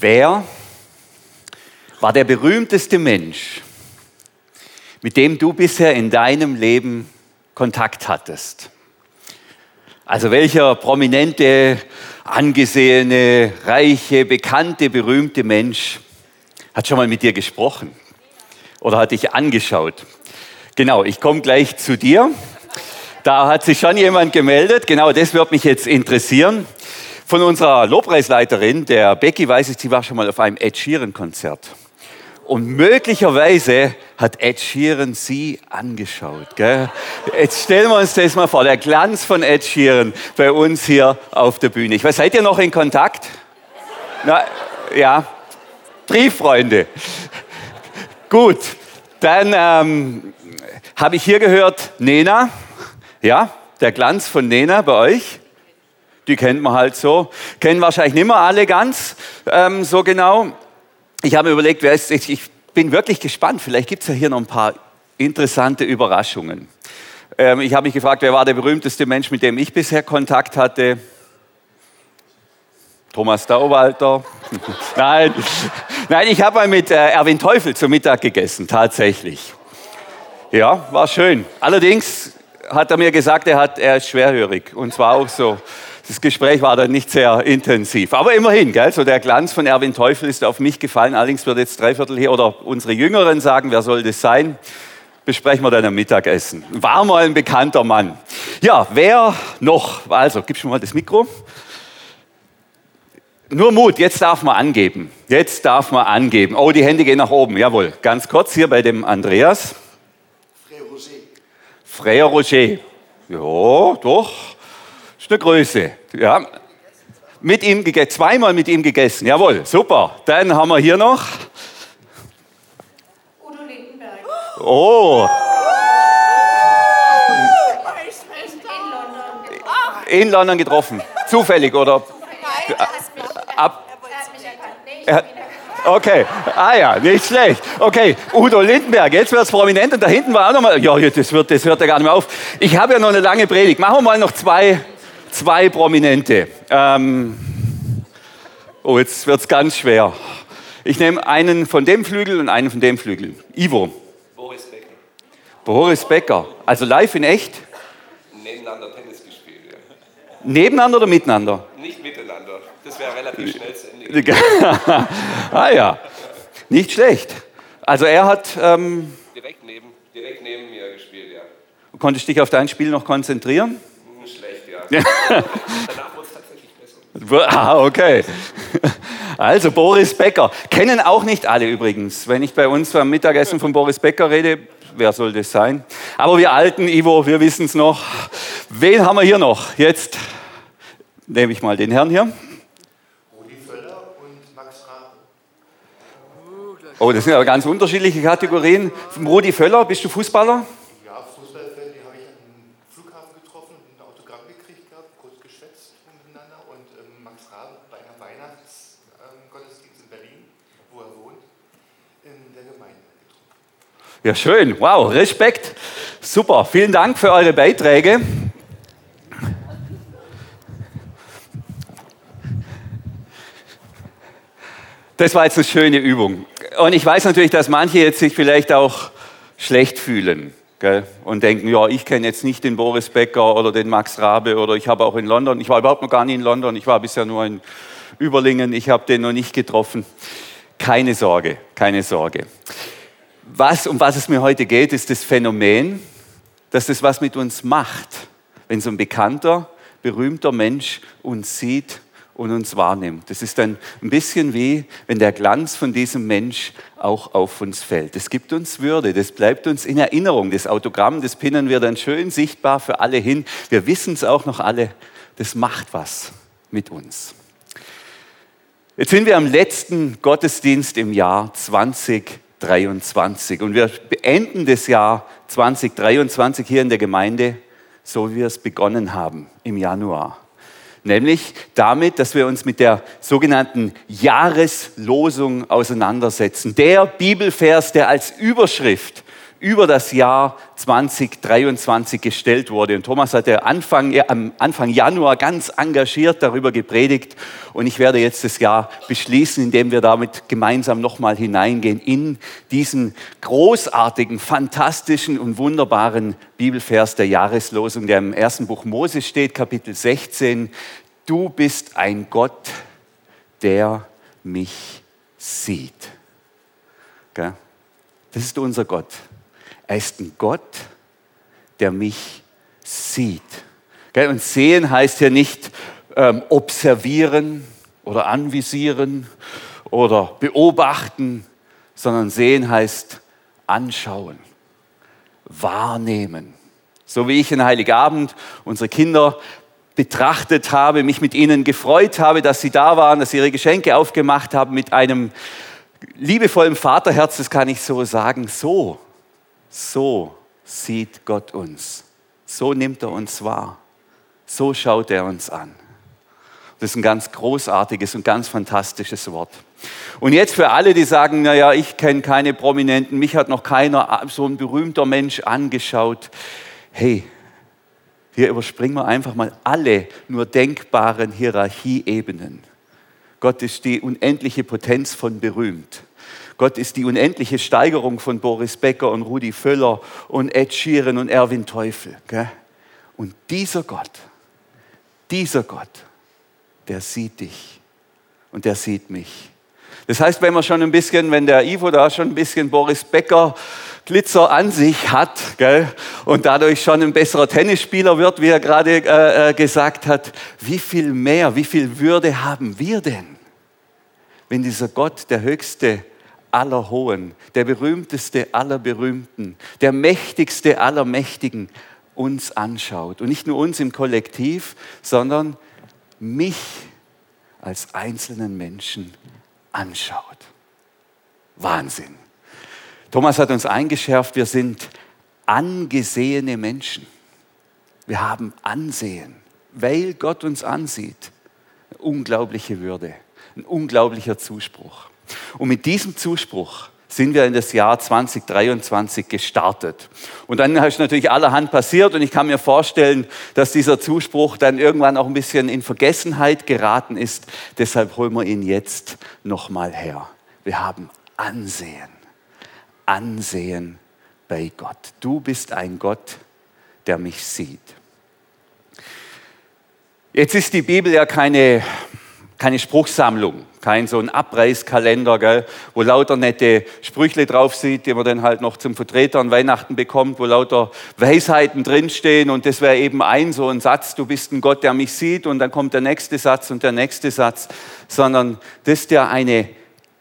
Wer war der berühmteste Mensch, mit dem du bisher in deinem Leben Kontakt hattest? Also welcher prominente, angesehene, reiche, bekannte, berühmte Mensch hat schon mal mit dir gesprochen oder hat dich angeschaut? Genau, ich komme gleich zu dir. Da hat sich schon jemand gemeldet. Genau, das wird mich jetzt interessieren. Von unserer Lobpreisleiterin, der Becky, weiß ich, sie war schon mal auf einem Ed Sheeran-Konzert. Und möglicherweise hat Ed Sheeran sie angeschaut. Gell? Jetzt stellen wir uns das mal vor, der Glanz von Ed Sheeran bei uns hier auf der Bühne. Ich weiß, seid ihr noch in Kontakt? Na, ja, Brieffreunde. Gut, dann ähm, habe ich hier gehört, Nena, ja, der Glanz von Nena bei euch die kennt man halt so. Kennen wahrscheinlich nicht mehr alle ganz ähm, so genau. Ich habe mir überlegt, wer ist, ich, bin wirklich gespannt. Vielleicht gibt es ja hier noch ein paar interessante Überraschungen. Ähm, ich habe mich gefragt, wer war der berühmteste Mensch, mit dem ich bisher Kontakt hatte? Thomas Dauwalter. Nein. Nein, ich habe mal mit äh, Erwin Teufel zum Mittag gegessen, tatsächlich. Ja, war schön. Allerdings hat er mir gesagt, er, hat, er ist schwerhörig. Und zwar auch so das Gespräch war dann nicht sehr intensiv. Aber immerhin, gell, so der Glanz von Erwin Teufel ist auf mich gefallen. Allerdings wird jetzt dreiviertel hier oder unsere Jüngeren sagen, wer soll das sein? Besprechen wir dann am Mittagessen. War mal ein bekannter Mann. Ja, wer noch? Also, gibst du mal das Mikro. Nur Mut, jetzt darf man angeben. Jetzt darf man angeben. Oh, die Hände gehen nach oben. Jawohl. Ganz kurz hier bei dem Andreas. Frère Roger. Frère Roger. Ja, doch ist eine Größe. Ja. Mit ihm gegessen, zweimal mit ihm gegessen. Jawohl, super. Dann haben wir hier noch. Udo Lindenberg. Oh. In London getroffen. Zufällig oder? Ab. Okay, ah ja, nicht schlecht. Okay, Udo Lindenberg, jetzt wird es prominent und da hinten war auch nochmal, ja, das, wird, das hört ja gar nicht mehr auf. Ich habe ja noch eine lange Predigt. Machen wir mal noch zwei zwei Prominente. Ähm, oh, jetzt wird es ganz schwer. Ich nehme einen von dem Flügel und einen von dem Flügel. Ivo. Boris Becker. Boris Becker. Also live in echt? Nebeneinander Tennis gespielt, ja. Nebeneinander oder miteinander? Nicht miteinander. Das wäre relativ schnell zu Ende. ah ja, nicht schlecht. Also er hat... Ähm, direkt, neben, direkt neben mir gespielt, ja. Konntest du dich auf dein Spiel noch konzentrieren? Danach wurde es tatsächlich besser. Ah, okay. Also Boris Becker. Kennen auch nicht alle übrigens. Wenn ich bei uns beim Mittagessen von Boris Becker rede, wer soll das sein? Aber wir Alten, Ivo, wir wissen es noch. Wen haben wir hier noch? Jetzt nehme ich mal den Herrn hier. Rudi Völler und Max Rabe. Oh, das sind aber ganz unterschiedliche Kategorien. Rudi Völler, bist du Fußballer? Ja, schön. Wow, Respekt. Super. Vielen Dank für eure Beiträge. Das war jetzt eine schöne Übung. Und ich weiß natürlich, dass manche jetzt sich vielleicht auch schlecht fühlen gell? und denken, ja, ich kenne jetzt nicht den Boris Becker oder den Max Rabe oder ich habe auch in London, ich war überhaupt noch gar nicht in London, ich war bisher nur in Überlingen, ich habe den noch nicht getroffen. Keine Sorge, keine Sorge was, um was es mir heute geht, ist das Phänomen, dass das was mit uns macht, wenn so ein bekannter, berühmter Mensch uns sieht und uns wahrnimmt. Das ist dann ein bisschen wie, wenn der Glanz von diesem Mensch auch auf uns fällt. Das gibt uns Würde, das bleibt uns in Erinnerung. Das Autogramm, das pinnen wir dann schön sichtbar für alle hin. Wir wissen es auch noch alle, das macht was mit uns. Jetzt sind wir am letzten Gottesdienst im Jahr 2020. 2023. Und wir beenden das Jahr 2023 hier in der Gemeinde, so wie wir es begonnen haben im Januar. Nämlich damit, dass wir uns mit der sogenannten Jahreslosung auseinandersetzen. Der Bibelvers, der als Überschrift über das Jahr 2023 gestellt wurde. Und Thomas hatte Anfang, am Anfang Januar ganz engagiert darüber gepredigt. Und ich werde jetzt das Jahr beschließen, indem wir damit gemeinsam nochmal hineingehen in diesen großartigen, fantastischen und wunderbaren Bibelvers der Jahreslosung, der im ersten Buch Mose steht, Kapitel 16. Du bist ein Gott, der mich sieht. Das ist unser Gott. Er ist ein Gott, der mich sieht. Und sehen heißt ja nicht ähm, observieren oder anvisieren oder beobachten, sondern sehen heißt anschauen, wahrnehmen. So wie ich in Heiligabend unsere Kinder betrachtet habe, mich mit ihnen gefreut habe, dass sie da waren, dass sie ihre Geschenke aufgemacht haben mit einem liebevollen Vaterherz, das kann ich so sagen, so so sieht Gott uns. So nimmt er uns wahr. So schaut er uns an. Das ist ein ganz großartiges und ganz fantastisches Wort. Und jetzt für alle, die sagen, naja, ich kenne keine Prominenten, mich hat noch keiner so ein berühmter Mensch angeschaut. Hey, hier überspringen wir einfach mal alle nur denkbaren Hierarchieebenen. Gott ist die unendliche Potenz von berühmt. Gott ist die unendliche Steigerung von Boris Becker und Rudi Völler und Ed Sheeran und Erwin Teufel. Gell? Und dieser Gott, dieser Gott, der sieht dich und der sieht mich. Das heißt, wenn man schon ein bisschen, wenn der Ivo da schon ein bisschen Boris Becker Glitzer an sich hat gell, und dadurch schon ein besserer Tennisspieler wird, wie er gerade äh, äh gesagt hat, wie viel mehr, wie viel Würde haben wir denn, wenn dieser Gott, der höchste aller Hohen, der berühmteste aller Berühmten, der mächtigste aller Mächtigen uns anschaut. Und nicht nur uns im Kollektiv, sondern mich als einzelnen Menschen anschaut. Wahnsinn. Thomas hat uns eingeschärft, wir sind angesehene Menschen. Wir haben Ansehen, weil Gott uns ansieht. Unglaubliche Würde, ein unglaublicher Zuspruch. Und mit diesem Zuspruch sind wir in das Jahr 2023 gestartet. Und dann ist natürlich allerhand passiert und ich kann mir vorstellen, dass dieser Zuspruch dann irgendwann auch ein bisschen in Vergessenheit geraten ist. Deshalb holen wir ihn jetzt nochmal her. Wir haben Ansehen. Ansehen bei Gott. Du bist ein Gott, der mich sieht. Jetzt ist die Bibel ja keine, keine Spruchsammlung kein so ein Abreißkalender, gell, wo lauter nette Sprüchle drauf sieht, die man dann halt noch zum Vertreter an Weihnachten bekommt, wo lauter Weisheiten drinstehen und das wäre eben ein so ein Satz, du bist ein Gott, der mich sieht und dann kommt der nächste Satz und der nächste Satz, sondern das ist ja eine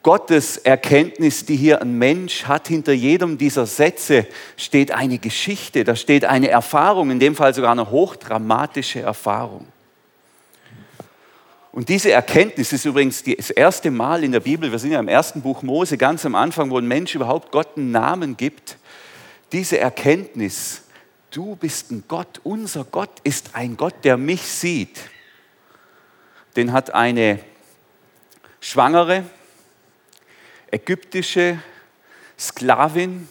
Gotteserkenntnis, die hier ein Mensch hat. Hinter jedem dieser Sätze steht eine Geschichte, da steht eine Erfahrung, in dem Fall sogar eine hochdramatische Erfahrung. Und diese Erkenntnis ist übrigens das erste Mal in der Bibel, wir sind ja im ersten Buch Mose, ganz am Anfang, wo ein Mensch überhaupt Gott einen Namen gibt. Diese Erkenntnis, du bist ein Gott, unser Gott ist ein Gott, der mich sieht. Den hat eine schwangere, ägyptische Sklavin,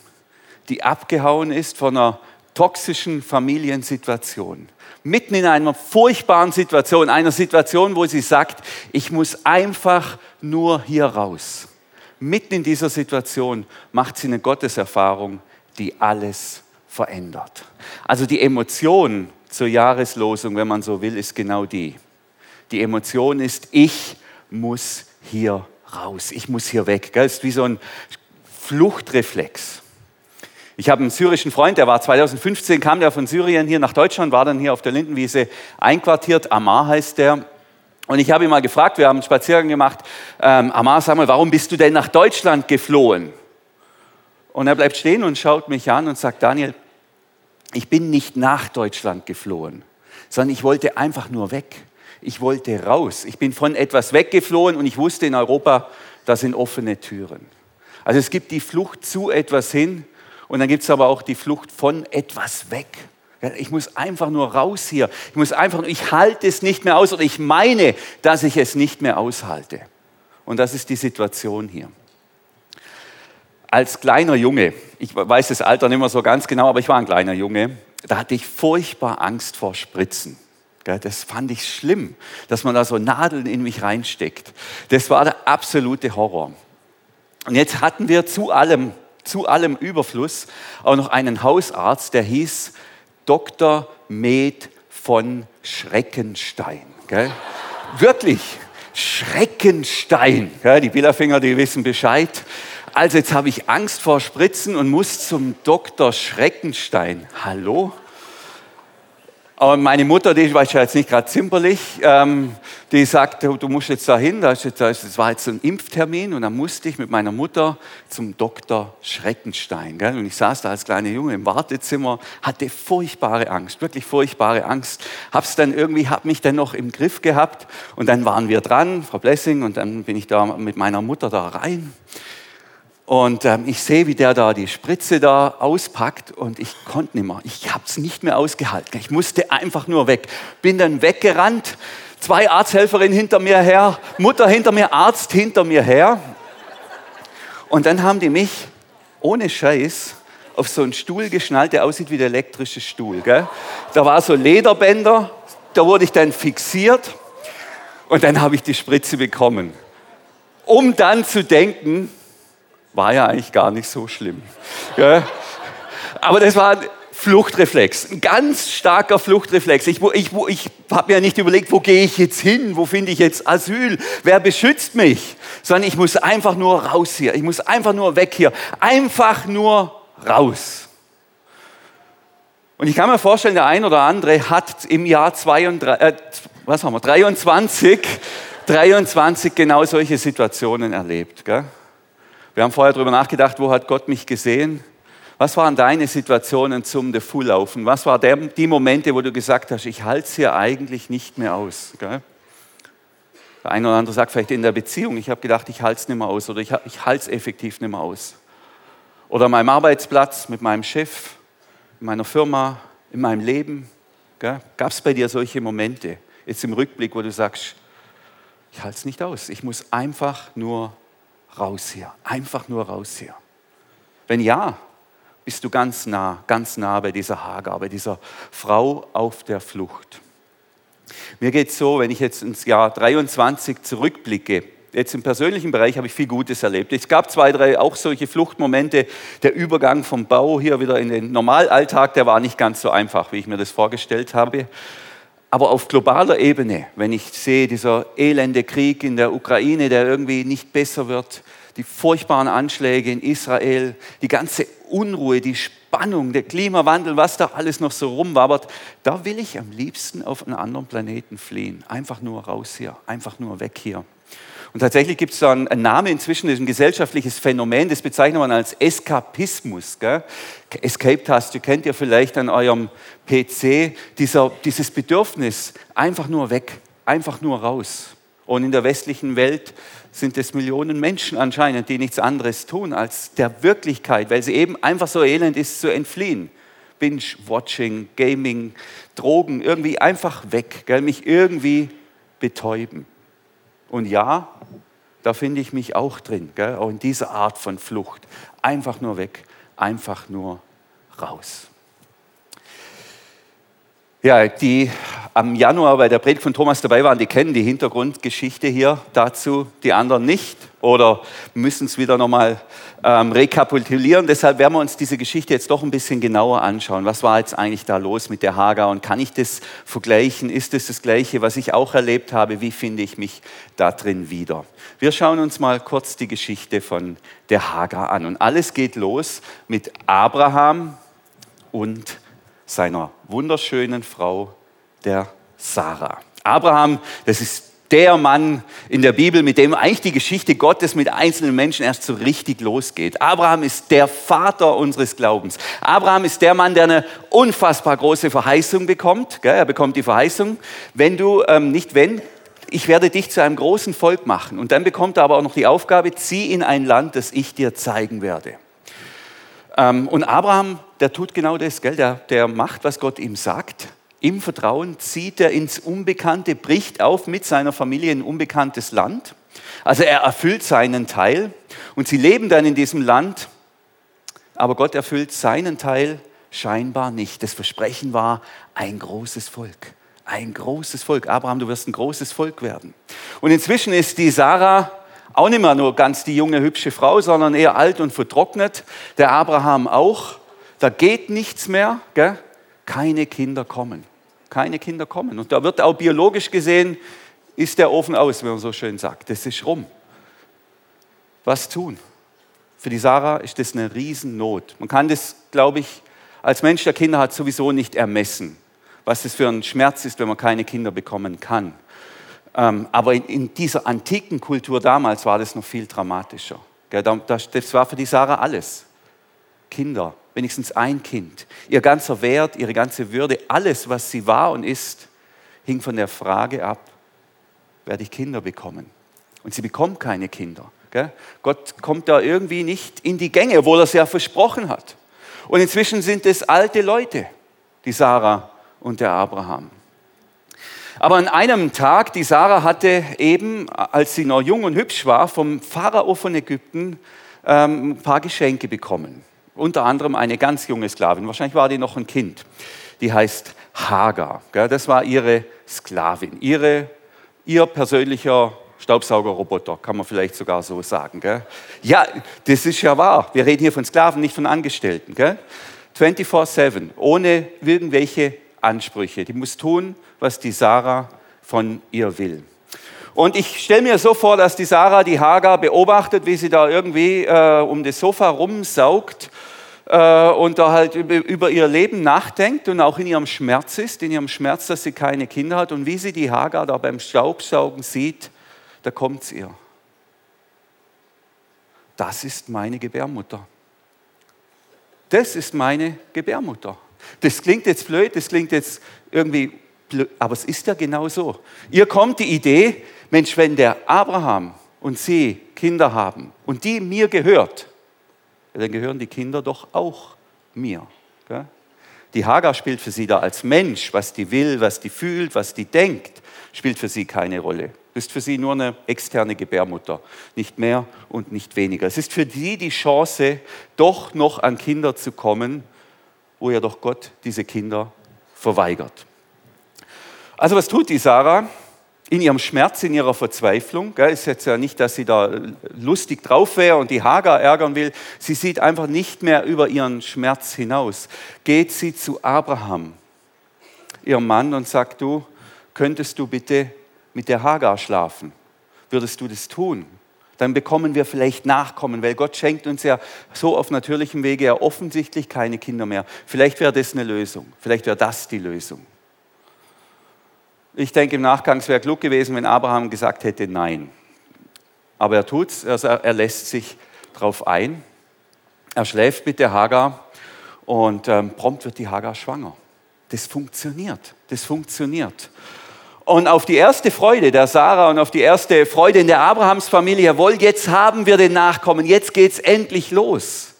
die abgehauen ist von einer toxischen Familiensituation mitten in einer furchtbaren Situation, einer Situation, wo sie sagt, ich muss einfach nur hier raus. Mitten in dieser Situation macht sie eine Gotteserfahrung, die alles verändert. Also die Emotion zur Jahreslosung, wenn man so will, ist genau die. Die Emotion ist, ich muss hier raus, ich muss hier weg. Das ist wie so ein Fluchtreflex. Ich habe einen syrischen Freund, der war 2015, kam der von Syrien hier nach Deutschland, war dann hier auf der Lindenwiese einquartiert. Amar heißt der. Und ich habe ihn mal gefragt, wir haben einen Spaziergang gemacht. Ähm, Amar, sag mal, warum bist du denn nach Deutschland geflohen? Und er bleibt stehen und schaut mich an und sagt, Daniel, ich bin nicht nach Deutschland geflohen, sondern ich wollte einfach nur weg. Ich wollte raus. Ich bin von etwas weggeflohen und ich wusste in Europa, da sind offene Türen. Also es gibt die Flucht zu etwas hin und dann gibt es aber auch die Flucht von etwas weg. Ich muss einfach nur raus hier. Ich muss einfach, ich halte es nicht mehr aus oder ich meine, dass ich es nicht mehr aushalte. Und das ist die Situation hier. als kleiner Junge, ich weiß das Alter nicht mehr so ganz genau, aber ich war ein kleiner Junge, da hatte ich furchtbar Angst vor Spritzen. Das fand ich schlimm, dass man da so Nadeln in mich reinsteckt. Das war der absolute Horror. Und jetzt hatten wir zu allem, zu allem Überfluss auch noch einen Hausarzt, der hieß Dr. Med von Schreckenstein. Wirklich, Schreckenstein. Die Billerfinger, die wissen Bescheid. Also jetzt habe ich Angst vor Spritzen und muss zum Dr. Schreckenstein. Hallo? Aber meine Mutter, die war jetzt nicht gerade zimperlich, ähm, die sagte, du musst jetzt dahin, das, war jetzt ein Impftermin und dann musste ich mit meiner Mutter zum Dr. Schreckenstein. Gell? Und ich saß da als kleiner Junge im Wartezimmer, hatte furchtbare Angst, wirklich furchtbare Angst. Hab's dann irgendwie, hab mich dann noch im Griff gehabt und dann waren wir dran, Frau Blessing, und dann bin ich da mit meiner Mutter da rein. Und ähm, ich sehe, wie der da die Spritze da auspackt und ich konnte nicht mehr. Ich habe es nicht mehr ausgehalten. Ich musste einfach nur weg. Bin dann weggerannt. Zwei Arzthelferinnen hinter mir her, Mutter hinter mir, Arzt hinter mir her. Und dann haben die mich ohne Scheiß auf so einen Stuhl geschnallt, der aussieht wie der elektrische Stuhl. Gell? Da war so Lederbänder, da wurde ich dann fixiert und dann habe ich die Spritze bekommen. Um dann zu denken, war ja eigentlich gar nicht so schlimm. Ja. Aber das war ein Fluchtreflex, ein ganz starker Fluchtreflex. Ich, ich, ich habe mir nicht überlegt, wo gehe ich jetzt hin, wo finde ich jetzt Asyl, wer beschützt mich, sondern ich muss einfach nur raus hier, ich muss einfach nur weg hier, einfach nur raus. Und ich kann mir vorstellen, der ein oder andere hat im Jahr 32, äh, was haben wir, 23, 23 genau solche Situationen erlebt. Gell? Wir haben vorher darüber nachgedacht, wo hat Gott mich gesehen? Was waren deine Situationen zum Davonlaufen? Was waren die Momente, wo du gesagt hast, ich halte es hier eigentlich nicht mehr aus? Gell? Der eine oder andere sagt vielleicht in der Beziehung, ich habe gedacht, ich halte es nicht mehr aus oder ich, ich halte es effektiv nicht mehr aus. Oder an meinem Arbeitsplatz, mit meinem Chef, in meiner Firma, in meinem Leben. Gab es bei dir solche Momente, jetzt im Rückblick, wo du sagst, ich halte es nicht aus, ich muss einfach nur raus hier, einfach nur raus hier. Wenn ja, bist du ganz nah, ganz nah bei dieser Hagar, bei dieser Frau auf der Flucht. Mir geht es so, wenn ich jetzt ins Jahr 23 zurückblicke, jetzt im persönlichen Bereich habe ich viel Gutes erlebt. Es gab zwei, drei auch solche Fluchtmomente. Der Übergang vom Bau hier wieder in den Normalalltag, der war nicht ganz so einfach, wie ich mir das vorgestellt habe. Aber auf globaler Ebene, wenn ich sehe, dieser elende Krieg in der Ukraine, der irgendwie nicht besser wird, die furchtbaren Anschläge in Israel, die ganze Unruhe, die Spannung, der Klimawandel, was da alles noch so rumwabert, da will ich am liebsten auf einen anderen Planeten fliehen. Einfach nur raus hier, einfach nur weg hier. Und tatsächlich gibt es da einen, Namen inzwischen, das ist ein gesellschaftliches Phänomen, das bezeichnet man als Eskapismus. Gell? Escape-Taste kennt ihr vielleicht an eurem PC, dieser, dieses Bedürfnis, einfach nur weg, einfach nur raus. Und in der westlichen Welt sind es Millionen Menschen anscheinend, die nichts anderes tun, als der Wirklichkeit, weil sie eben einfach so elend ist, zu entfliehen. Binge-Watching, Gaming, Drogen, irgendwie einfach weg, gell? mich irgendwie betäuben. Und ja, da finde ich mich auch drin, gell? auch in dieser Art von Flucht. Einfach nur weg, einfach nur raus. Ja, die am Januar bei der Predigt von Thomas dabei waren, die kennen die Hintergrundgeschichte hier dazu, die anderen nicht oder müssen es wieder nochmal ähm, rekapitulieren. Deshalb werden wir uns diese Geschichte jetzt doch ein bisschen genauer anschauen. Was war jetzt eigentlich da los mit der Hagar und kann ich das vergleichen? Ist es das, das Gleiche, was ich auch erlebt habe? Wie finde ich mich da drin wieder? Wir schauen uns mal kurz die Geschichte von der Hagar an. Und alles geht los mit Abraham und seiner wunderschönen Frau, der Sarah. Abraham, das ist der Mann in der Bibel, mit dem eigentlich die Geschichte Gottes mit einzelnen Menschen erst so richtig losgeht. Abraham ist der Vater unseres Glaubens. Abraham ist der Mann, der eine unfassbar große Verheißung bekommt. Er bekommt die Verheißung, wenn du, ähm, nicht wenn, ich werde dich zu einem großen Volk machen. Und dann bekommt er aber auch noch die Aufgabe, zieh in ein Land, das ich dir zeigen werde. Ähm, und Abraham, der tut genau das, gell? Der, der macht, was Gott ihm sagt. Im Vertrauen zieht er ins Unbekannte, bricht auf mit seiner Familie in ein unbekanntes Land. Also er erfüllt seinen Teil und sie leben dann in diesem Land aber Gott erfüllt seinen Teil scheinbar nicht. Das Versprechen war ein großes Volk. Ein großes Volk. Abraham, du wirst ein großes Volk werden. Und inzwischen ist die Sarah auch nicht mehr nur ganz die junge, hübsche Frau, sondern eher alt und vertrocknet. Der Abraham auch. Da geht nichts mehr. Gell? Keine Kinder kommen. Keine Kinder kommen. Und da wird auch biologisch gesehen, ist der Ofen aus, wie man so schön sagt. Das ist rum. Was tun? Für die Sarah ist das eine Riesennot. Man kann das, glaube ich, als Mensch, der Kinder hat, sowieso nicht ermessen, was das für ein Schmerz ist, wenn man keine Kinder bekommen kann. Ähm, aber in dieser antiken Kultur damals war das noch viel dramatischer. Das war für die Sarah alles. Kinder, wenigstens ein Kind. Ihr ganzer Wert, ihre ganze Würde, alles, was sie war und ist, hing von der Frage ab, werde ich Kinder bekommen? Und sie bekommt keine Kinder. Gott kommt da irgendwie nicht in die Gänge, obwohl er es ja versprochen hat. Und inzwischen sind es alte Leute, die Sarah und der Abraham. Aber an einem Tag, die Sarah hatte eben, als sie noch jung und hübsch war, vom Pharao von Ägypten ähm, ein paar Geschenke bekommen. Unter anderem eine ganz junge Sklavin, wahrscheinlich war die noch ein Kind. Die heißt Hagar. Das war ihre Sklavin, ihre, ihr persönlicher Staubsaugerroboter, kann man vielleicht sogar so sagen. Ja, das ist ja wahr. Wir reden hier von Sklaven, nicht von Angestellten. 24-7, ohne irgendwelche Ansprüche. Die muss tun, was die Sarah von ihr will. Und ich stelle mir so vor, dass die Sarah die Hagar beobachtet, wie sie da irgendwie äh, um das Sofa rumsaugt äh, und da halt über ihr Leben nachdenkt und auch in ihrem Schmerz ist, in ihrem Schmerz, dass sie keine Kinder hat und wie sie die Hagar da beim Staubsaugen sieht da kommt es ihr. Das ist meine Gebärmutter. Das ist meine Gebärmutter. Das klingt jetzt blöd, das klingt jetzt irgendwie blöd, aber es ist ja genau so. Ihr kommt die Idee, Mensch, wenn der Abraham und sie Kinder haben und die mir gehört, dann gehören die Kinder doch auch mir. Die Hagar spielt für sie da als Mensch, was die will, was die fühlt, was die denkt, spielt für sie keine Rolle ist für sie nur eine externe Gebärmutter, nicht mehr und nicht weniger. Es ist für sie die Chance, doch noch an Kinder zu kommen, wo ja doch Gott diese Kinder verweigert. Also was tut die Sarah? In ihrem Schmerz, in ihrer Verzweiflung, gell, ist jetzt ja nicht, dass sie da lustig drauf wäre und die Hagar ärgern will, sie sieht einfach nicht mehr über ihren Schmerz hinaus. Geht sie zu Abraham, ihrem Mann, und sagt, du, könntest du bitte mit der Hagar schlafen? Würdest du das tun? Dann bekommen wir vielleicht Nachkommen, weil Gott schenkt uns ja so auf natürlichem Wege ja offensichtlich keine Kinder mehr. Vielleicht wäre das eine Lösung. Vielleicht wäre das die Lösung. Ich denke, im Nachgang wäre klug gewesen, wenn Abraham gesagt hätte, nein. Aber er tut es, also er lässt sich darauf ein. Er schläft mit der Hagar und ähm, prompt wird die Hagar schwanger. Das funktioniert. Das funktioniert. Und auf die erste Freude der Sarah und auf die erste Freude in der Abrahamsfamilie, jawohl, jetzt haben wir den Nachkommen, jetzt geht's endlich los.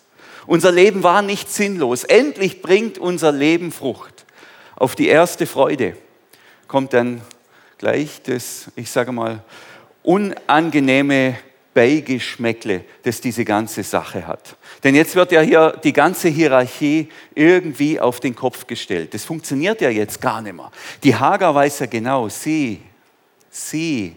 Unser Leben war nicht sinnlos. Endlich bringt unser Leben Frucht. Auf die erste Freude kommt dann gleich das, ich sage mal, unangenehme Beigeschmäckle, das diese ganze Sache hat. Denn jetzt wird ja hier die ganze Hierarchie irgendwie auf den Kopf gestellt. Das funktioniert ja jetzt gar nicht mehr. Die Hagar weiß ja genau, sie, sie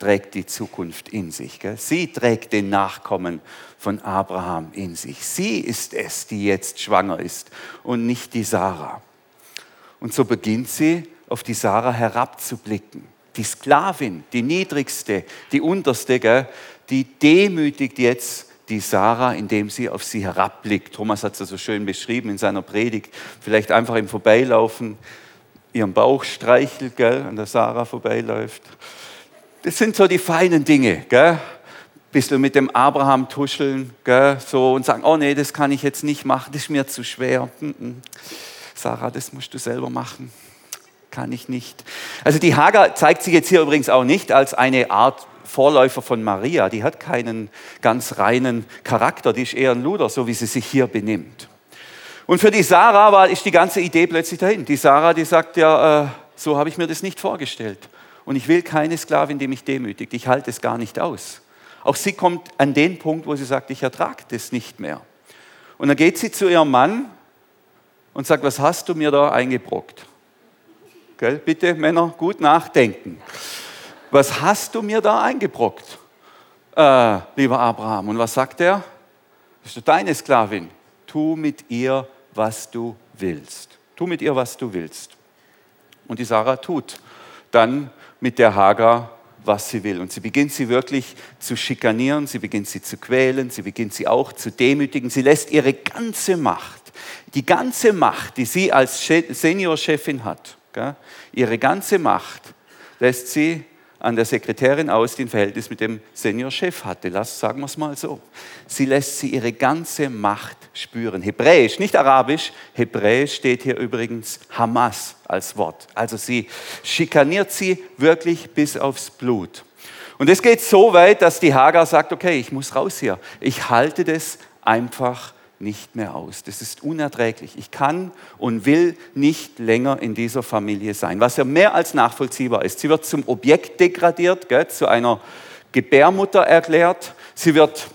trägt die Zukunft in sich. Gell? Sie trägt den Nachkommen von Abraham in sich. Sie ist es, die jetzt schwanger ist und nicht die Sarah. Und so beginnt sie, auf die Sarah herabzublicken. Die Sklavin, die niedrigste, die unterste, gell? die demütigt jetzt die Sarah, indem sie auf sie herabblickt. Thomas hat es so schön beschrieben in seiner Predigt. Vielleicht einfach im Vorbeilaufen ihren Bauch streichelt, gell, an der Sarah vorbeiläuft. Das sind so die feinen Dinge, gell? Bisschen mit dem Abraham tuscheln, gell, so und sagen, oh nee, das kann ich jetzt nicht machen, das ist mir zu schwer. Sarah, das musst du selber machen. Kann ich nicht. Also die Hagar zeigt sich jetzt hier übrigens auch nicht als eine Art Vorläufer von Maria, die hat keinen ganz reinen Charakter, die ist eher ein Luder, so wie sie sich hier benimmt. Und für die Sarah war, ist die ganze Idee plötzlich dahin. Die Sarah, die sagt ja, äh, so habe ich mir das nicht vorgestellt. Und ich will keine Sklavin, die mich demütigt. Ich halte es gar nicht aus. Auch sie kommt an den Punkt, wo sie sagt, ich ertrage das nicht mehr. Und dann geht sie zu ihrem Mann und sagt, was hast du mir da eingebrockt? Gell? Bitte, Männer, gut nachdenken. Was hast du mir da eingebrockt, äh, lieber Abraham? Und was sagt er? Bist du deine Sklavin? Tu mit ihr, was du willst. Tu mit ihr, was du willst. Und die Sarah tut dann mit der Hagar, was sie will. Und sie beginnt sie wirklich zu schikanieren, sie beginnt sie zu quälen, sie beginnt sie auch zu demütigen. Sie lässt ihre ganze Macht, die ganze Macht, die sie als Seniorchefin hat, ihre ganze Macht lässt sie an der Sekretärin aus, die ein Verhältnis mit dem Seniorchef hatte. Lass, sagen wir es mal so. Sie lässt sie ihre ganze Macht spüren. Hebräisch, nicht Arabisch. Hebräisch steht hier übrigens Hamas als Wort. Also sie schikaniert sie wirklich bis aufs Blut. Und es geht so weit, dass die Hagar sagt, okay, ich muss raus hier. Ich halte das einfach nicht mehr aus. Das ist unerträglich. Ich kann und will nicht länger in dieser Familie sein. Was ja mehr als nachvollziehbar ist. Sie wird zum Objekt degradiert, gell, zu einer Gebärmutter erklärt. Sie wird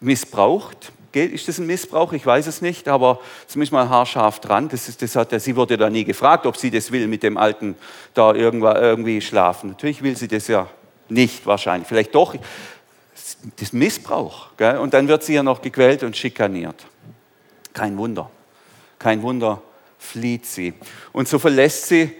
missbraucht. Ist das ein Missbrauch? Ich weiß es nicht, aber zumindest mal haarscharf dran. Das ist, das hat, sie wurde da nie gefragt, ob sie das will, mit dem Alten da irgendwie schlafen. Natürlich will sie das ja nicht wahrscheinlich. Vielleicht doch das Missbrauch. Gell? Und dann wird sie ja noch gequält und schikaniert. Kein Wunder. Kein Wunder flieht sie. Und so verlässt sie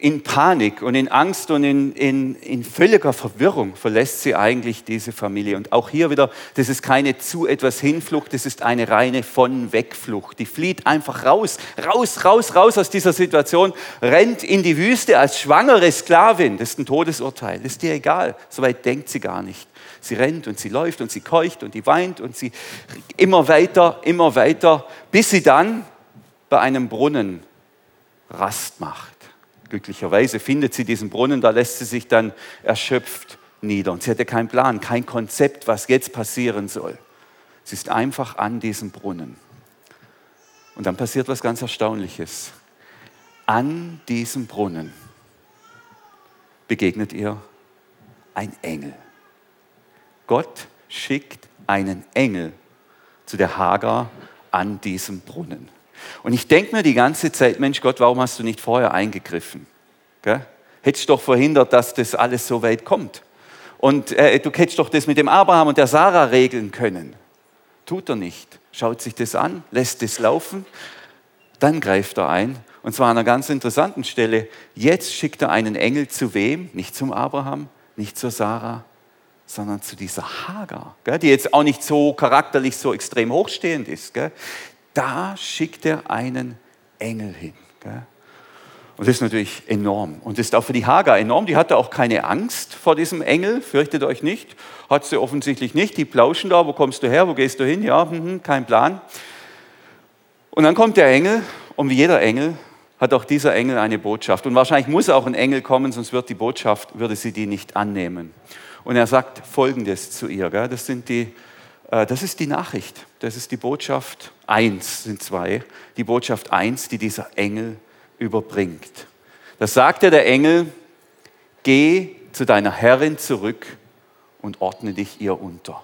in Panik und in Angst und in, in, in völliger Verwirrung verlässt sie eigentlich diese Familie. Und auch hier wieder, das ist keine zu etwas Hinflucht, das ist eine reine von Wegflucht. Die flieht einfach raus, raus, raus, raus aus dieser Situation, rennt in die Wüste als schwangere Sklavin. Das ist ein Todesurteil, das ist dir egal. Soweit denkt sie gar nicht. Sie rennt und sie läuft und sie keucht und sie weint und sie immer weiter, immer weiter, bis sie dann bei einem Brunnen Rast macht. Glücklicherweise findet sie diesen Brunnen, da lässt sie sich dann erschöpft nieder. Und sie hatte keinen Plan, kein Konzept, was jetzt passieren soll. Sie ist einfach an diesem Brunnen. Und dann passiert was ganz Erstaunliches. An diesem Brunnen begegnet ihr ein Engel. Gott schickt einen Engel zu der Hagar an diesem Brunnen. Und ich denke mir die ganze Zeit, Mensch Gott, warum hast du nicht vorher eingegriffen? Gell? Hättest doch verhindert, dass das alles so weit kommt. Und äh, du hättest doch das mit dem Abraham und der Sarah regeln können. Tut er nicht. Schaut sich das an, lässt es laufen, dann greift er ein. Und zwar an einer ganz interessanten Stelle. Jetzt schickt er einen Engel zu wem? Nicht zum Abraham, nicht zur Sarah, sondern zu dieser Hagar, die jetzt auch nicht so charakterlich so extrem hochstehend ist. Da schickt er einen Engel hin. Und das ist natürlich enorm. Und das ist auch für die Hagar enorm. Die hatte auch keine Angst vor diesem Engel, fürchtet euch nicht. Hat sie offensichtlich nicht. Die plauschen da, wo kommst du her, wo gehst du hin? Ja, hm, hm, kein Plan. Und dann kommt der Engel und wie jeder Engel hat auch dieser Engel eine Botschaft. Und wahrscheinlich muss auch ein Engel kommen, sonst wird die Botschaft, würde sie die nicht annehmen. Und er sagt Folgendes zu ihr. Gell? Das, sind die, äh, das ist die Nachricht. Das ist die Botschaft 1, sind zwei. Die Botschaft 1, die dieser Engel überbringt. Da sagte der Engel, geh zu deiner Herrin zurück und ordne dich ihr unter.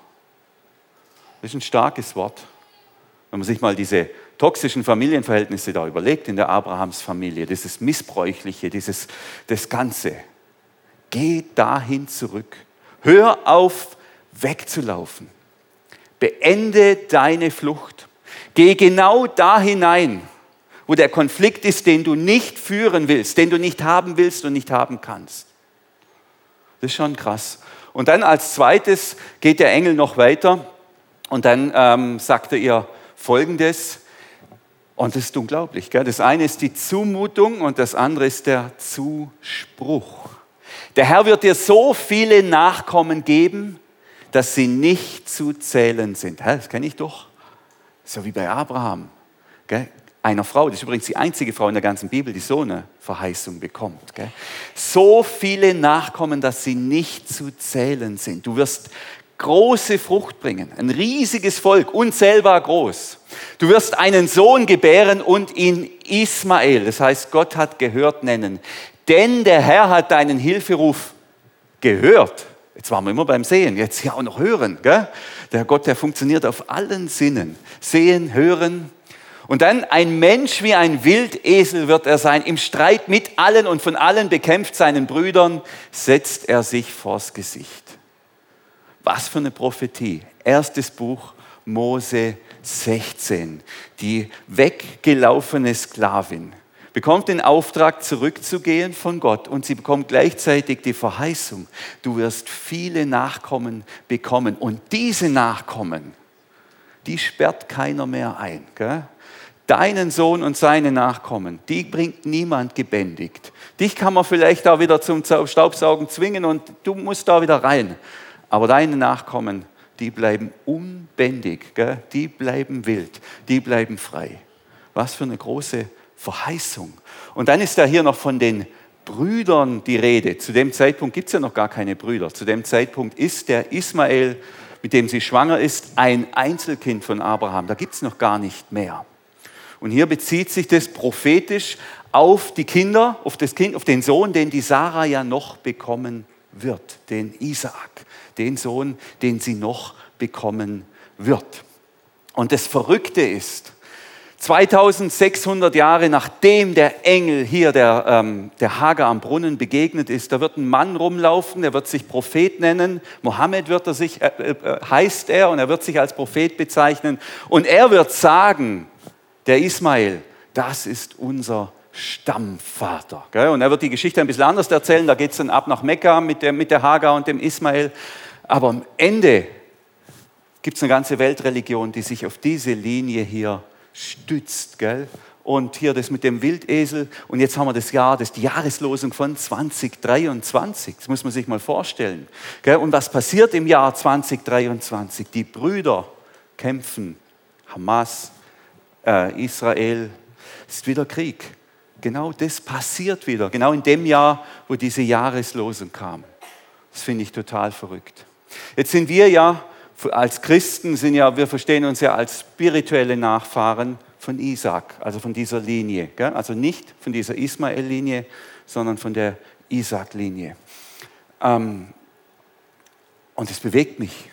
Das ist ein starkes Wort. Wenn man sich mal diese toxischen Familienverhältnisse da überlegt in der Abrahams-Familie, dieses Missbräuchliche, dieses, das Ganze. Geh dahin zurück Hör auf, wegzulaufen. Beende deine Flucht. Geh genau da hinein, wo der Konflikt ist, den du nicht führen willst, den du nicht haben willst und nicht haben kannst. Das ist schon krass. Und dann als zweites geht der Engel noch weiter und dann ähm, sagt er ihr Folgendes. Und das ist unglaublich. Gell? Das eine ist die Zumutung und das andere ist der Zuspruch. Der Herr wird dir so viele Nachkommen geben, dass sie nicht zu zählen sind. Das kenne ich doch. So wie bei Abraham. Einer Frau, das ist übrigens die einzige Frau in der ganzen Bibel, die so eine Verheißung bekommt. So viele Nachkommen, dass sie nicht zu zählen sind. Du wirst große Frucht bringen, ein riesiges Volk, unzählbar groß. Du wirst einen Sohn gebären und ihn Ismael, das heißt Gott hat gehört nennen denn der Herr hat deinen Hilferuf gehört. Jetzt waren wir immer beim Sehen, jetzt ja auch noch hören. Gell? Der Gott, der funktioniert auf allen Sinnen. Sehen, hören. Und dann ein Mensch wie ein Wildesel wird er sein. Im Streit mit allen und von allen bekämpft seinen Brüdern, setzt er sich vors Gesicht. Was für eine Prophetie. Erstes Buch Mose 16. Die weggelaufene Sklavin bekommt den Auftrag, zurückzugehen von Gott und sie bekommt gleichzeitig die Verheißung, du wirst viele Nachkommen bekommen und diese Nachkommen, die sperrt keiner mehr ein. Gell? Deinen Sohn und seine Nachkommen, die bringt niemand gebändigt. Dich kann man vielleicht da wieder zum Staubsaugen zwingen und du musst da wieder rein. Aber deine Nachkommen, die bleiben unbändig, gell? die bleiben wild, die bleiben frei. Was für eine große Verheißung. Und dann ist da hier noch von den Brüdern die Rede. Zu dem Zeitpunkt gibt es ja noch gar keine Brüder. Zu dem Zeitpunkt ist der Ismael, mit dem sie schwanger ist, ein Einzelkind von Abraham. Da gibt es noch gar nicht mehr. Und hier bezieht sich das prophetisch auf die Kinder, auf das Kind, auf den Sohn, den die Sarah ja noch bekommen wird, den Isaak, den Sohn, den sie noch bekommen wird. Und das Verrückte ist, 2600 Jahre nachdem der Engel hier, der, ähm, der Hager am Brunnen begegnet ist, da wird ein Mann rumlaufen, der wird sich Prophet nennen. Mohammed wird er sich, äh, äh, heißt er und er wird sich als Prophet bezeichnen. Und er wird sagen, der Ismael, das ist unser Stammvater. Und er wird die Geschichte ein bisschen anders erzählen. Da geht es dann ab nach Mekka mit der, mit der Hagar und dem Ismael. Aber am Ende gibt es eine ganze Weltreligion, die sich auf diese Linie hier stützt. Gell? Und hier das mit dem Wildesel. Und jetzt haben wir das Jahr, das ist die Jahreslosung von 2023. Das muss man sich mal vorstellen. Gell? Und was passiert im Jahr 2023? Die Brüder kämpfen. Hamas, äh, Israel. Ist wieder Krieg. Genau das passiert wieder. Genau in dem Jahr, wo diese Jahreslosung kam. Das finde ich total verrückt. Jetzt sind wir ja als Christen sind ja, wir verstehen uns ja als spirituelle Nachfahren von Isaac, also von dieser Linie. Gell? Also nicht von dieser Ismael-Linie, sondern von der Isaac-Linie. Ähm, und es bewegt mich.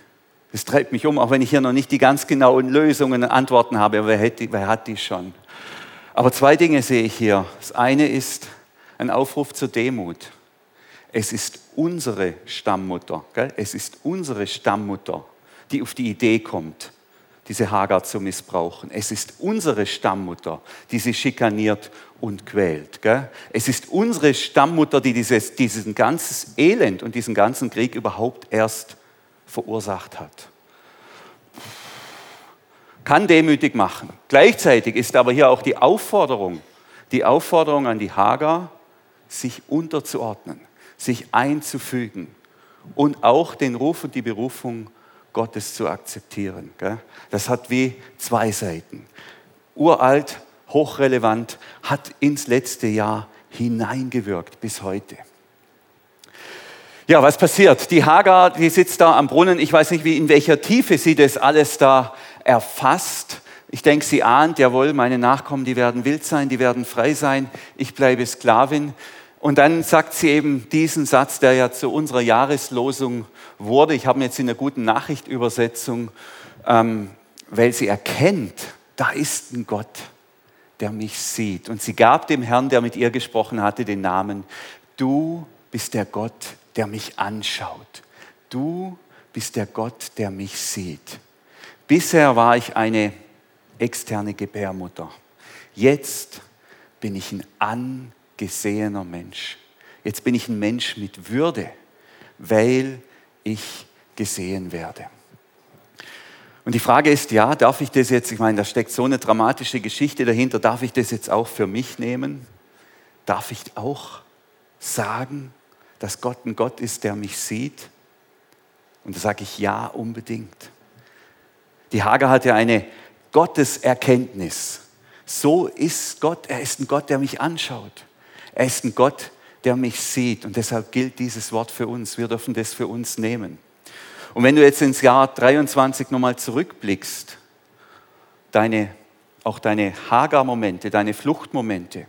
Es treibt mich um, auch wenn ich hier noch nicht die ganz genauen Lösungen und Antworten habe. Wer, hätte, wer hat die schon? Aber zwei Dinge sehe ich hier. Das eine ist ein Aufruf zur Demut. Es ist unsere Stammmutter. Gell? Es ist unsere Stammmutter die auf die Idee kommt, diese Hagar zu missbrauchen. Es ist unsere Stammmutter, die sie schikaniert und quält. Gell? Es ist unsere Stammmutter, die dieses, diesen ganzes Elend und diesen ganzen Krieg überhaupt erst verursacht hat. Kann demütig machen. Gleichzeitig ist aber hier auch die Aufforderung, die Aufforderung an die Hagar, sich unterzuordnen, sich einzufügen und auch den Ruf und die Berufung Gottes zu akzeptieren. Das hat wie zwei Seiten. Uralt, hochrelevant, hat ins letzte Jahr hineingewirkt bis heute. Ja, was passiert? Die Hagar, die sitzt da am Brunnen. Ich weiß nicht, wie, in welcher Tiefe sie das alles da erfasst. Ich denke, sie ahnt, jawohl, meine Nachkommen, die werden wild sein, die werden frei sein. Ich bleibe Sklavin. Und dann sagt sie eben diesen Satz, der ja zu unserer Jahreslosung wurde. Ich habe ihn jetzt in einer guten Nachrichtübersetzung, ähm, weil sie erkennt, da ist ein Gott, der mich sieht. Und sie gab dem Herrn, der mit ihr gesprochen hatte, den Namen, du bist der Gott, der mich anschaut. Du bist der Gott, der mich sieht. Bisher war ich eine externe Gebärmutter. Jetzt bin ich ein An gesehener Mensch. Jetzt bin ich ein Mensch mit Würde, weil ich gesehen werde. Und die Frage ist, ja, darf ich das jetzt, ich meine, da steckt so eine dramatische Geschichte dahinter, darf ich das jetzt auch für mich nehmen? Darf ich auch sagen, dass Gott ein Gott ist, der mich sieht? Und da sage ich ja, unbedingt. Die Hager hatte eine Gotteserkenntnis. So ist Gott, er ist ein Gott, der mich anschaut. Er ist ein Gott, der mich sieht. Und deshalb gilt dieses Wort für uns. Wir dürfen das für uns nehmen. Und wenn du jetzt ins Jahr 23 nochmal zurückblickst, deine, auch deine Hagar-Momente, deine Fluchtmomente,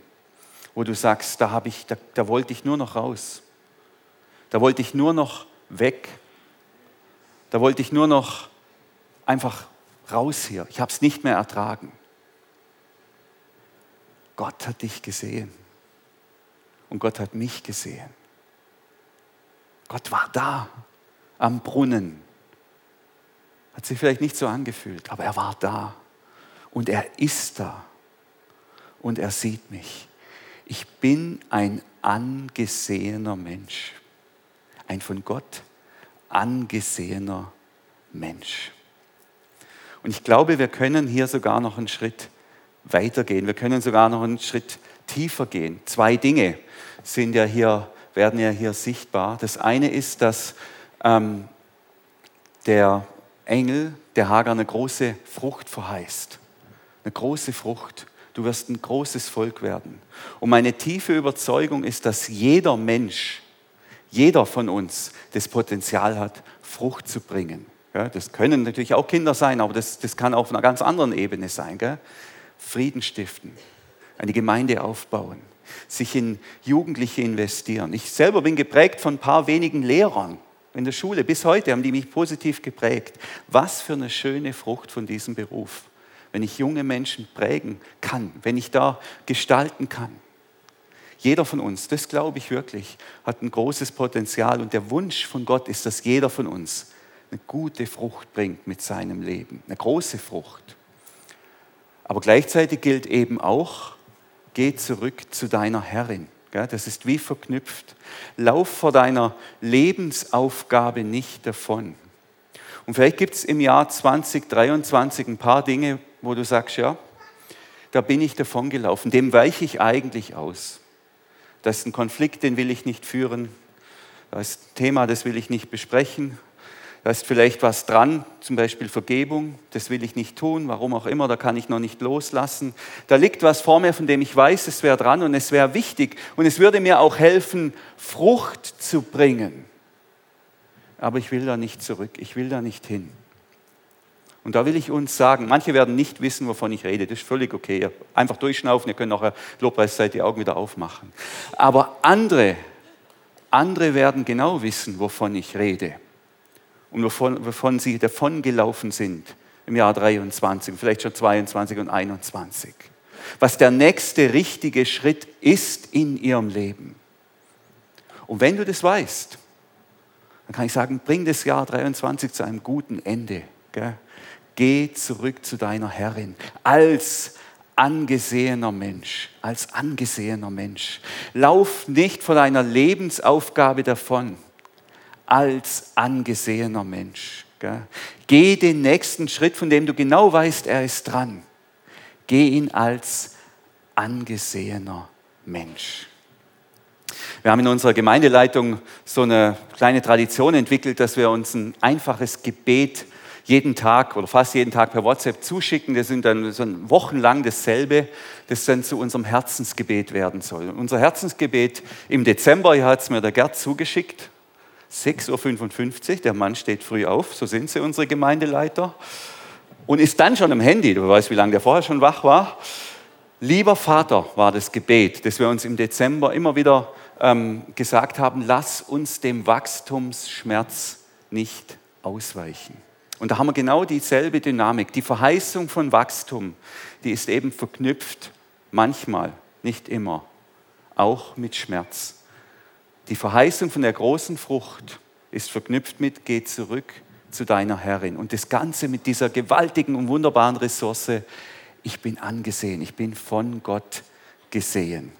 wo du sagst, da, ich, da, da wollte ich nur noch raus. Da wollte ich nur noch weg Da wollte ich nur noch einfach raus hier. Ich habe es nicht mehr ertragen. Gott hat dich gesehen. Und Gott hat mich gesehen. Gott war da am Brunnen. Hat sich vielleicht nicht so angefühlt, aber er war da. Und er ist da. Und er sieht mich. Ich bin ein angesehener Mensch. Ein von Gott angesehener Mensch. Und ich glaube, wir können hier sogar noch einen Schritt weitergehen. Wir können sogar noch einen Schritt tiefer gehen. Zwei Dinge sind ja hier, werden ja hier sichtbar. Das eine ist, dass ähm, der Engel der Hagar eine große Frucht verheißt. Eine große Frucht. Du wirst ein großes Volk werden. Und meine tiefe Überzeugung ist, dass jeder Mensch, jeder von uns das Potenzial hat, Frucht zu bringen. Ja, das können natürlich auch Kinder sein, aber das, das kann auf einer ganz anderen Ebene sein. Gell? Frieden stiften, eine Gemeinde aufbauen, sich in Jugendliche investieren. Ich selber bin geprägt von ein paar wenigen Lehrern in der Schule. Bis heute haben die mich positiv geprägt. Was für eine schöne Frucht von diesem Beruf, wenn ich junge Menschen prägen kann, wenn ich da gestalten kann. Jeder von uns, das glaube ich wirklich, hat ein großes Potenzial und der Wunsch von Gott ist, dass jeder von uns eine gute Frucht bringt mit seinem Leben, eine große Frucht. Aber gleichzeitig gilt eben auch, geh zurück zu deiner Herrin. Das ist wie verknüpft. Lauf vor deiner Lebensaufgabe nicht davon. Und vielleicht gibt es im Jahr 2023 ein paar Dinge, wo du sagst, ja, da bin ich davon gelaufen, dem weiche ich eigentlich aus. Das ist ein Konflikt, den will ich nicht führen. Das ist ein Thema, das will ich nicht besprechen. Da ist vielleicht was dran, zum Beispiel Vergebung, das will ich nicht tun, warum auch immer, da kann ich noch nicht loslassen. Da liegt was vor mir, von dem ich weiß, es wäre dran und es wäre wichtig und es würde mir auch helfen, Frucht zu bringen. Aber ich will da nicht zurück, ich will da nicht hin. Und da will ich uns sagen, manche werden nicht wissen, wovon ich rede, das ist völlig okay. Einfach durchschnaufen, ihr könnt nachher Lobpreiszeit die Augen wieder aufmachen. Aber andere, andere werden genau wissen, wovon ich rede und wovon, wovon sie davongelaufen sind im Jahr 23, vielleicht schon 22 und 21. Was der nächste richtige Schritt ist in ihrem Leben. Und wenn du das weißt, dann kann ich sagen, bring das Jahr 23 zu einem guten Ende. Gell? Geh zurück zu deiner Herrin als angesehener Mensch, als angesehener Mensch. Lauf nicht von deiner Lebensaufgabe davon als angesehener Mensch. Geh den nächsten Schritt, von dem du genau weißt, er ist dran. Geh ihn als angesehener Mensch. Wir haben in unserer Gemeindeleitung so eine kleine Tradition entwickelt, dass wir uns ein einfaches Gebet jeden Tag oder fast jeden Tag per WhatsApp zuschicken. Das sind dann so wochenlang dasselbe, das dann zu unserem Herzensgebet werden soll. Unser Herzensgebet im Dezember, hier hat es mir der Gerd zugeschickt, 6.55 Uhr, der Mann steht früh auf, so sind sie, unsere Gemeindeleiter, und ist dann schon am Handy, du weißt, wie lange der vorher schon wach war. Lieber Vater war das Gebet, das wir uns im Dezember immer wieder ähm, gesagt haben, lass uns dem Wachstumsschmerz nicht ausweichen. Und da haben wir genau dieselbe Dynamik. Die Verheißung von Wachstum, die ist eben verknüpft, manchmal, nicht immer, auch mit Schmerz. Die Verheißung von der großen Frucht ist verknüpft mit, geh zurück zu deiner Herrin. Und das Ganze mit dieser gewaltigen und wunderbaren Ressource, ich bin angesehen, ich bin von Gott gesehen.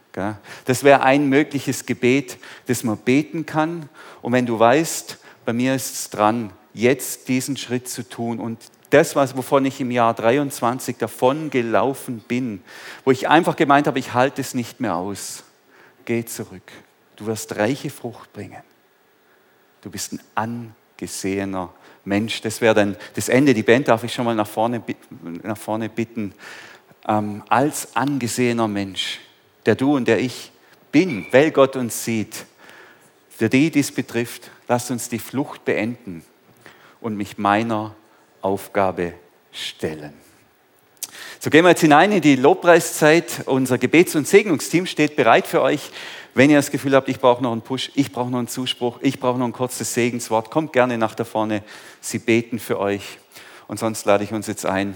Das wäre ein mögliches Gebet, das man beten kann. Und wenn du weißt, bei mir ist es dran, jetzt diesen Schritt zu tun und das, wovon ich im Jahr 23 davon gelaufen bin, wo ich einfach gemeint habe, ich halte es nicht mehr aus, geh zurück. Du wirst reiche Frucht bringen. Du bist ein angesehener Mensch. Das wäre dann das Ende. Die Band darf ich schon mal nach vorne, nach vorne bitten. Ähm, als angesehener Mensch, der du und der ich bin, weil Gott uns sieht, für die dies betrifft, lasst uns die Flucht beenden und mich meiner Aufgabe stellen. So gehen wir jetzt hinein in die Lobpreiszeit. Unser Gebets- und Segnungsteam steht bereit für euch. Wenn ihr das Gefühl habt, ich brauche noch einen Push, ich brauche noch einen Zuspruch, ich brauche noch ein kurzes Segenswort, kommt gerne nach da vorne. Sie beten für euch. Und sonst lade ich uns jetzt ein,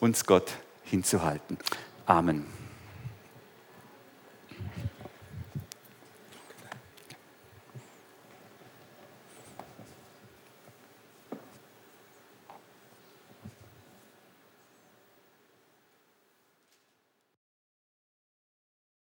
uns Gott hinzuhalten. Amen.